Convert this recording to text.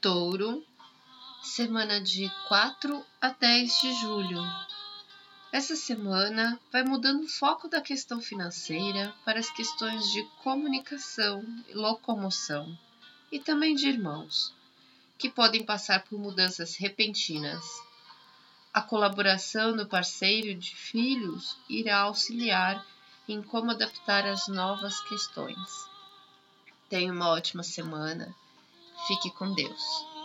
Touro, semana de 4 a 10 de julho. Essa semana vai mudando o foco da questão financeira para as questões de comunicação e locomoção, e também de irmãos, que podem passar por mudanças repentinas. A colaboração do parceiro de filhos irá auxiliar em como adaptar as novas questões. Tenha uma ótima semana. Fique com Deus.